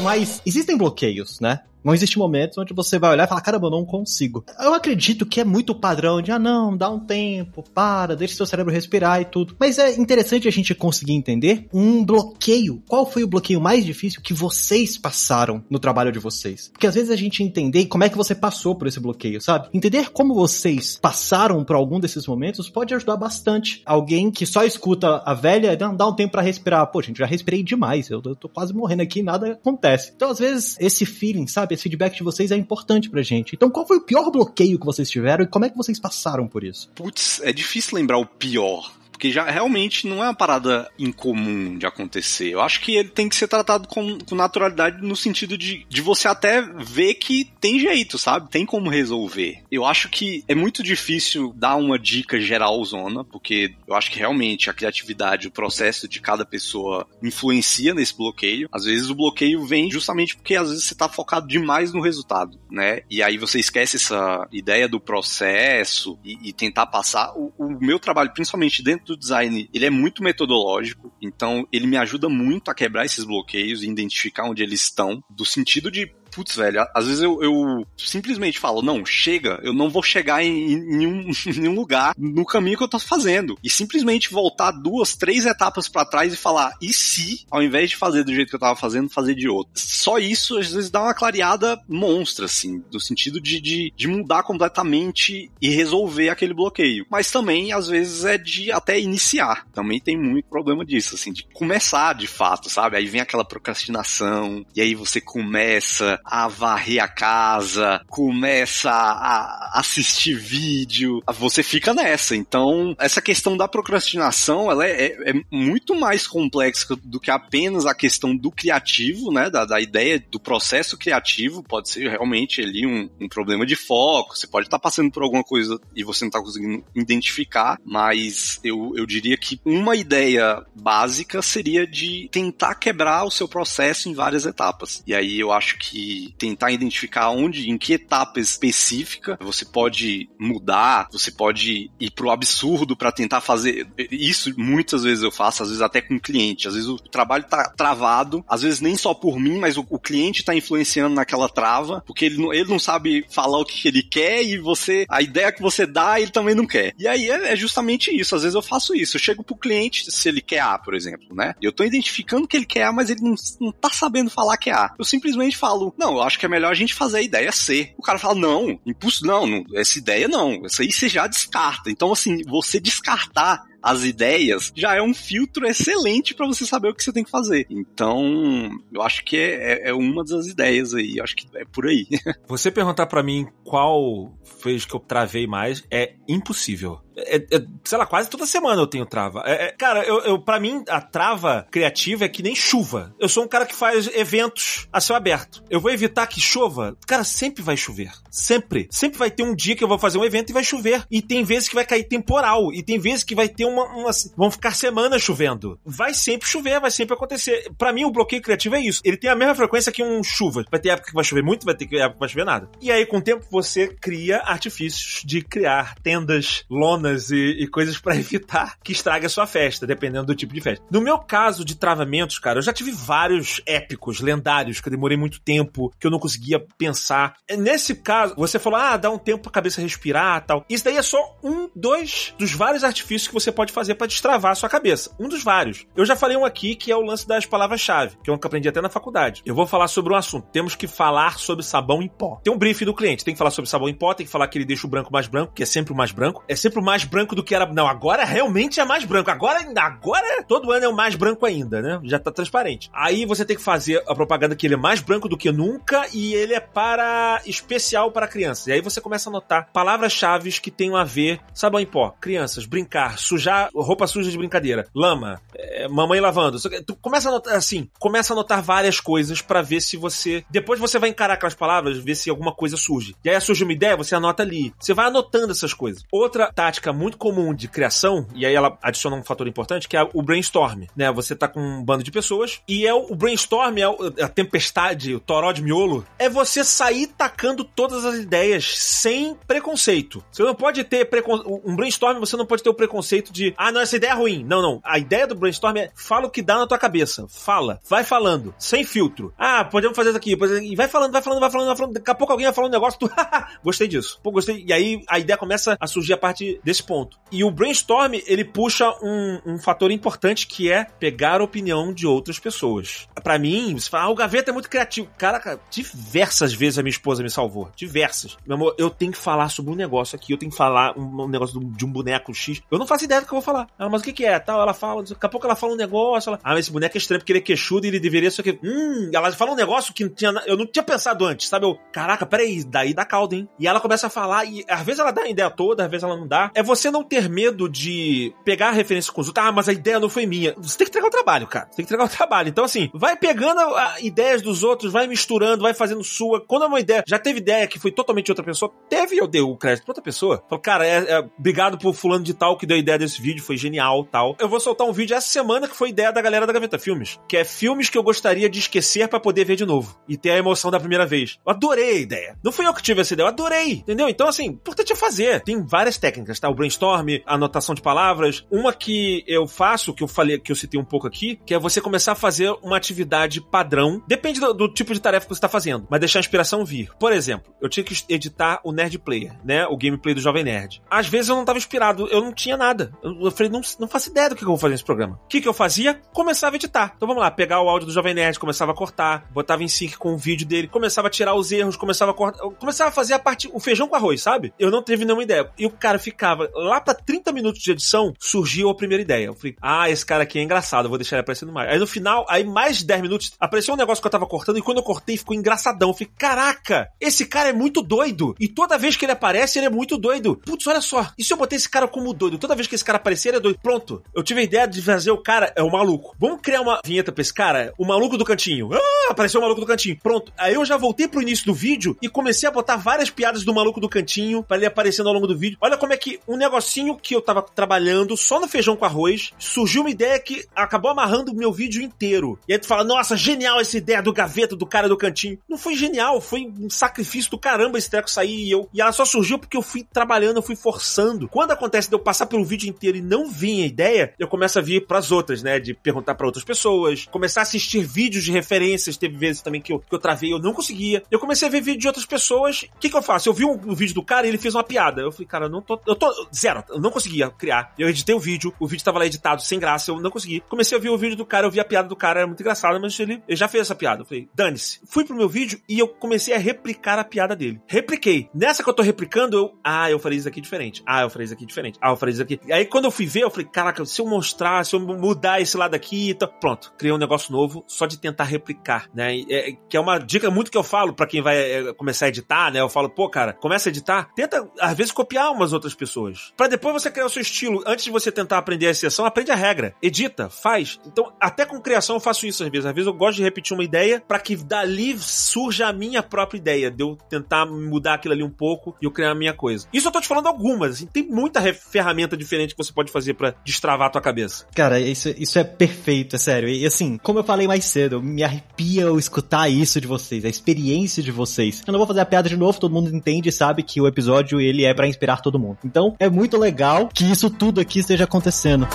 mas existem bloqueios, né? Vão existir momentos onde você vai olhar e falar, caramba, eu não consigo. Eu acredito que é muito padrão de, ah, não, dá um tempo, para, deixa seu cérebro respirar e tudo. Mas é interessante a gente conseguir entender um bloqueio. Qual foi o bloqueio mais difícil que vocês passaram no trabalho de vocês? Porque às vezes a gente entender como é que você passou por esse bloqueio, sabe? Entender como vocês passaram por algum desses momentos pode ajudar bastante. Alguém que só escuta a velha, não, dá um tempo para respirar. Pô, gente, já respirei demais, eu, eu tô quase morrendo aqui e nada acontece. Então, às vezes, esse feeling, sabe? Sabe? Esse feedback de vocês é importante pra gente. Então, qual foi o pior bloqueio que vocês tiveram e como é que vocês passaram por isso? Putz, é difícil lembrar o pior porque já realmente não é uma parada incomum de acontecer. Eu acho que ele tem que ser tratado com, com naturalidade no sentido de, de você até ver que tem jeito, sabe? Tem como resolver. Eu acho que é muito difícil dar uma dica geral zona, porque eu acho que realmente a criatividade, o processo de cada pessoa influencia nesse bloqueio. Às vezes o bloqueio vem justamente porque às vezes você tá focado demais no resultado, né? E aí você esquece essa ideia do processo e, e tentar passar. O, o meu trabalho, principalmente dentro do design, ele é muito metodológico, então ele me ajuda muito a quebrar esses bloqueios e identificar onde eles estão, do sentido de putz, velho, às vezes eu, eu, simplesmente falo, não, chega, eu não vou chegar em, em, nenhum, *laughs* em nenhum lugar no caminho que eu tô fazendo. E simplesmente voltar duas, três etapas para trás e falar, e se, ao invés de fazer do jeito que eu tava fazendo, fazer de outro? Só isso, às vezes, dá uma clareada monstra, assim, no sentido de, de, de mudar completamente e resolver aquele bloqueio. Mas também, às vezes, é de até iniciar. Também tem muito problema disso, assim, de começar de fato, sabe? Aí vem aquela procrastinação, e aí você começa a varrer a casa, começa a assistir vídeo, você fica nessa. Então, essa questão da procrastinação, ela é, é, é muito mais complexa do que apenas a questão do criativo, né? Da, da ideia do processo criativo. Pode ser realmente ali um, um problema de foco, você pode estar tá passando por alguma coisa e você não está conseguindo identificar, mas eu, eu diria que uma ideia básica seria de tentar quebrar o seu processo em várias etapas. E aí eu acho que tentar identificar onde, em que etapa específica você pode mudar, você pode ir pro absurdo para tentar fazer isso. Muitas vezes eu faço, às vezes até com cliente. Às vezes o trabalho tá travado, às vezes nem só por mim, mas o, o cliente tá influenciando naquela trava, porque ele não, ele não sabe falar o que ele quer e você, a ideia que você dá, ele também não quer. E aí é, é justamente isso. Às vezes eu faço isso. Eu chego pro cliente, se ele quer A, por exemplo, né? Eu tô identificando que ele quer A, mas ele não, não tá sabendo falar que é A. Eu simplesmente falo, não, eu acho que é melhor a gente fazer a ideia C. O cara fala, não, impulso, não, não essa ideia não, essa aí você já descarta. Então, assim, você descartar as ideias, já é um filtro excelente para você saber o que você tem que fazer. Então, eu acho que é, é, é uma das ideias aí, eu acho que é por aí. *laughs* Você perguntar para mim qual fez que eu travei mais é impossível. É, é, sei lá, quase toda semana eu tenho trava. É, é, cara, eu, eu, pra mim, a trava criativa é que nem chuva. Eu sou um cara que faz eventos a céu aberto. Eu vou evitar que chova. Cara, sempre vai chover. Sempre. Sempre vai ter um dia que eu vou fazer um evento e vai chover. E tem vezes que vai cair temporal. E tem vezes que vai ter uma. uma vão ficar semanas chovendo. Vai sempre chover, vai sempre acontecer. Para mim, o bloqueio criativo é isso. Ele tem a mesma frequência que um chuva. Vai ter época que vai chover muito, vai ter época que vai chover nada. E aí, com o tempo, você cria artifícios de criar tendas, lonas e, e coisas para *laughs* evitar que estrague a sua festa, dependendo do tipo de festa. No meu caso de travamentos, cara, eu já tive vários épicos, lendários, que eu demorei muito tempo, que eu não conseguia pensar. Nesse caso, você falou, ah, dá um tempo pra cabeça respirar tal. Isso daí é só um, dois dos vários artifícios que você pode fazer para destravar a sua cabeça. Um dos vários. Eu já falei um aqui que é o lance das palavras-chave, que eu aprendi até na faculdade. Eu vou falar sobre um assunto. Temos que falar sobre sabão em pó. Tem um briefing do cliente, tem que falar sobre sabão em pó, tem que falar que ele deixa o branco mais branco, que é sempre o mais branco. É sempre o mais branco do que era. Não, agora realmente é mais branco. Agora, agora todo ano é o mais branco ainda, né? Já tá transparente. Aí você tem que fazer a propaganda que ele é mais branco do que nunca e ele é para especial para crianças. E aí você começa a notar palavras-chave que tenham a ver sabão em pó, crianças, brincar, sujar roupa suja de brincadeira, lama, é, mamãe lavando. Tu começa a notar assim, começa a notar várias coisas para ver se você depois você vai encarar aquelas palavras, ver se alguma coisa surge. E aí surge uma ideia, você anota ali. Você vai anotando essas coisas. Outra tática muito comum de criação, e aí ela adiciona um fator importante, que é o brainstorm, né? Você tá com um bando de pessoas e é o, brainstorm, é a tempestade, o toró de miolo, é você sair tacando todas as ideias sem preconceito. Você não pode ter precon... um brainstorm, você não pode ter o preconceito de, ah, não, essa ideia é ruim. Não, não. A ideia do brainstorm é fala o que dá na tua cabeça. Fala. Vai falando. Sem filtro. Ah, podemos fazer isso aqui. E vai falando, vai falando, vai falando, vai falando. Daqui a pouco alguém vai falando um negócio, tu, *laughs* gostei disso. Pô, gostei. E aí a ideia começa a surgir a partir desse ponto. E o brainstorm, ele puxa um, um fator importante que é pegar a opinião de outras pessoas. Para mim, você fala, ah, o Gaveta é muito criativo. Caraca, diversas vezes a minha esposa me salvou. Diversas. Meu amor, eu tenho que falar sobre um negócio aqui, eu tenho que falar um, um negócio de um boneco X. Eu não faço ideia do que eu vou falar. Ela, mas o que, que é? Tal, ela fala, daqui a pouco ela fala um negócio, ela, ah, mas esse boneco é estranho porque ele é queixudo e ele deveria ser que. Hum, ela fala um negócio que não tinha, eu não tinha pensado antes, sabe? Eu, caraca, peraí, daí dá caldo, hein? E ela começa a falar, e às vezes ela dá a ideia toda, às vezes ela não dá. Você não ter medo de pegar a referência com os outros. Ah, mas a ideia não foi minha. Você tem que entregar o trabalho, cara. Você tem que entregar o trabalho. Então, assim, vai pegando a, ideias dos outros, vai misturando, vai fazendo sua. Quando é uma ideia, já teve ideia que foi totalmente outra pessoa, teve eu dei o crédito pra outra pessoa. Falei, cara, é, é, obrigado por fulano de tal que deu a ideia desse vídeo, foi genial, tal. Eu vou soltar um vídeo essa semana que foi ideia da galera da Gaveta Filmes, que é filmes que eu gostaria de esquecer para poder ver de novo e ter a emoção da primeira vez. Eu adorei a ideia. Não fui eu que tive essa ideia, eu adorei, entendeu? Então, assim, importante é fazer. Tem várias técnicas, tá? O brainstorm, a anotação de palavras. Uma que eu faço, que eu falei, que eu citei um pouco aqui, que é você começar a fazer uma atividade padrão. Depende do, do tipo de tarefa que você tá fazendo, mas deixar a inspiração vir. Por exemplo, eu tinha que editar o Nerd Player, né? O gameplay do Jovem Nerd. Às vezes eu não tava inspirado, eu não tinha nada. Eu, eu falei, não, não faço ideia do que eu vou fazer nesse programa. O que, que eu fazia? Começava a editar. Então vamos lá, pegar o áudio do Jovem Nerd, começava a cortar, botava em sync com o vídeo dele, começava a tirar os erros, começava a cortar. começava a fazer a parte, o feijão com arroz, sabe? Eu não teve nenhuma ideia. E o cara ficava lá pra 30 minutos de edição, surgiu a primeira ideia. Eu falei, ah, esse cara aqui é engraçado, vou deixar ele aparecendo mais. Aí no final, aí mais de 10 minutos, apareceu um negócio que eu tava cortando, e quando eu cortei, ficou engraçadão. Eu falei, caraca, esse cara é muito doido. E toda vez que ele aparece, ele é muito doido. Putz, olha só. E se eu botei esse cara como doido? Toda vez que esse cara aparecer, ele é doido. Pronto. Eu tive a ideia de fazer o cara, é o maluco. Vamos criar uma vinheta pra esse cara? O maluco do cantinho. Ah, apareceu o maluco do cantinho. Pronto. Aí eu já voltei pro início do vídeo e comecei a botar várias piadas do maluco do cantinho para ele aparecendo ao longo do vídeo. Olha como é que um negocinho que eu tava trabalhando só no feijão com arroz, surgiu uma ideia que acabou amarrando o meu vídeo inteiro. E aí tu fala, nossa, genial essa ideia do gaveta do cara do cantinho. Não foi genial, foi um sacrifício do caramba esse treco sair e eu. E ela só surgiu porque eu fui trabalhando, eu fui forçando. Quando acontece de eu passar pelo vídeo inteiro e não vir a ideia, eu começo a vir pras outras, né? De perguntar para outras pessoas, começar a assistir vídeos de referências. Teve vezes também que eu, que eu travei, eu não conseguia. Eu comecei a ver vídeo de outras pessoas. O que, que eu faço? Eu vi um, um, vídeo do cara e ele fez uma piada. Eu falei, cara, não tô. Eu tô. Zero. Eu não conseguia criar. Eu editei o vídeo, o vídeo tava lá editado sem graça, eu não consegui. Comecei a ver o vídeo do cara, eu vi a piada do cara, era muito engraçada, mas ele, ele já fez essa piada. Eu falei, dane-se. Fui pro meu vídeo e eu comecei a replicar a piada dele. Repliquei. Nessa que eu tô replicando, eu. Ah, eu falei isso aqui diferente. Ah, eu falei isso aqui diferente. Ah, eu falei isso aqui. E aí quando eu fui ver, eu falei, caraca, se eu mostrar, se eu mudar esse lado aqui, então... pronto. Criei um negócio novo só de tentar replicar, né? É, que é uma dica muito que eu falo para quem vai é, começar a editar, né? Eu falo, pô, cara, começa a editar, tenta, às vezes, copiar umas outras pessoas. Para depois você criar o seu estilo. Antes de você tentar aprender a exceção, aprende a regra. Edita, faz. Então, até com criação eu faço isso às vezes. Às vezes eu gosto de repetir uma ideia para que dali surja a minha própria ideia, de eu tentar mudar aquilo ali um pouco e eu criar a minha coisa. Isso eu tô te falando algumas, assim, tem muita ferramenta diferente que você pode fazer para destravar a tua cabeça. Cara, isso, isso é perfeito, é sério. E assim, como eu falei mais cedo, me arrepia eu escutar isso de vocês, a experiência de vocês. Eu não vou fazer a piada de novo, todo mundo entende e sabe que o episódio ele é para inspirar todo mundo. Então, é muito legal que isso tudo aqui esteja acontecendo.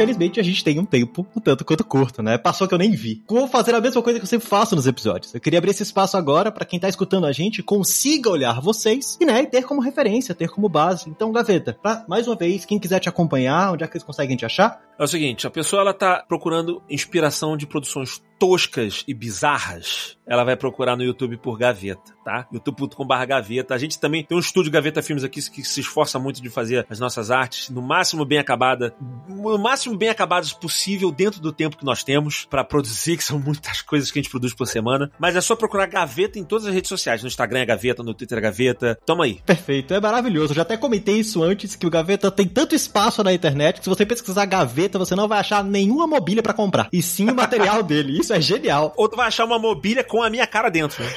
infelizmente a gente tem um tempo um tanto quanto curto, né? Passou que eu nem vi. Vou fazer a mesma coisa que eu sempre faço nos episódios. Eu queria abrir esse espaço agora para quem tá escutando a gente consiga olhar vocês e, né, ter como referência, ter como base. Então, Gaveta, pra, mais uma vez, quem quiser te acompanhar, onde é que eles conseguem te achar? É o seguinte, a pessoa ela tá procurando inspiração de produções toscas e bizarras, ela vai procurar no YouTube por Gaveta, tá? youtube.com.br Gaveta. A gente também tem um estúdio Gaveta Filmes aqui que se esforça muito de fazer as nossas artes no máximo bem acabada, no máximo bem acabadas possível dentro do tempo que nós temos para produzir, que são muitas *laughs* coisas que a gente produz por semana. Mas é só procurar Gaveta em todas as redes sociais. No Instagram é Gaveta, no Twitter é Gaveta. Toma aí. Perfeito, é maravilhoso. Eu já até comentei isso antes, que o Gaveta tem tanto espaço na internet que se você pesquisar Gaveta, você não vai achar nenhuma mobília para comprar. E sim o material *laughs* dele. Isso é genial. Ou tu vai achar uma mobília com a minha cara dentro. *laughs*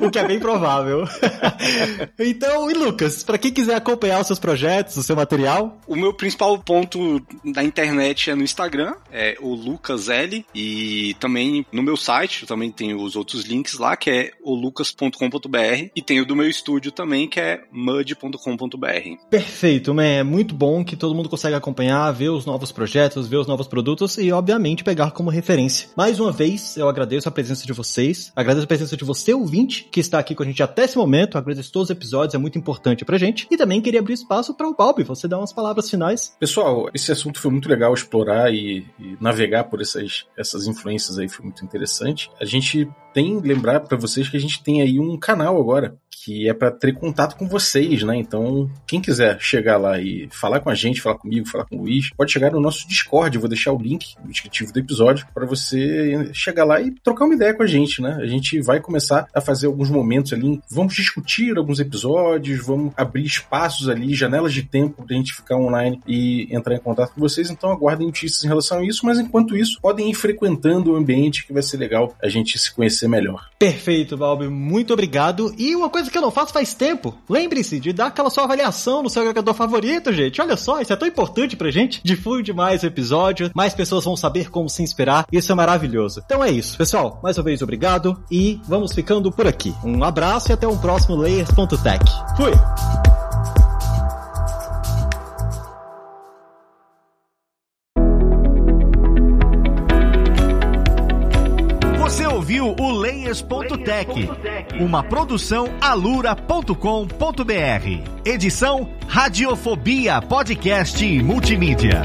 O que é bem provável. *laughs* então, e Lucas, para quem quiser acompanhar os seus projetos, o seu material? O meu principal ponto da internet é no Instagram, é o Lucas L. E também no meu site, também tem os outros links lá, que é o lucas.com.br. E tem o do meu estúdio também, que é mud.com.br. Perfeito, man. É muito bom que todo mundo consegue acompanhar, ver os novos projetos, ver os novos produtos e, obviamente, pegar como referência. Mais uma vez, eu agradeço a presença de vocês, agradeço a presença de você, ouvinte, que está aqui com a gente até esse momento, agradeço todos os episódios, é muito importante pra gente. E também queria abrir espaço para o Balbi, você dar umas palavras finais. Pessoal, esse assunto foi muito legal explorar e, e navegar por essas, essas influências aí, foi muito interessante. A gente tem lembrar para vocês que a gente tem aí um canal agora que é para ter contato com vocês, né? Então, quem quiser chegar lá e falar com a gente, falar comigo, falar com o Luiz, pode chegar no nosso Discord. Eu vou deixar o link no descritivo do episódio para você chegar lá e trocar uma ideia com a gente, né? A gente vai começar a fazer alguns momentos ali, vamos discutir alguns episódios, vamos abrir espaços ali, janelas de tempo pra gente ficar online e entrar em contato com vocês. Então, aguardem notícias em relação a isso, mas enquanto isso, podem ir frequentando o ambiente que vai ser legal a gente se conhecer melhor. Perfeito, Balbi. Muito obrigado. E uma coisa que eu não faço faz tempo. Lembre-se de dar aquela sua avaliação no seu agregador favorito, gente. Olha só, isso é tão importante pra gente. Difunde mais o episódio, mais pessoas vão saber como se inspirar. Isso é maravilhoso. Então é isso, pessoal. Mais uma vez, obrigado. E vamos ficando por aqui. Um abraço e até um próximo Layers.tech. Fui! O Layers.tech, uma produção alura.com.br. Edição Radiofobia Podcast e Multimídia.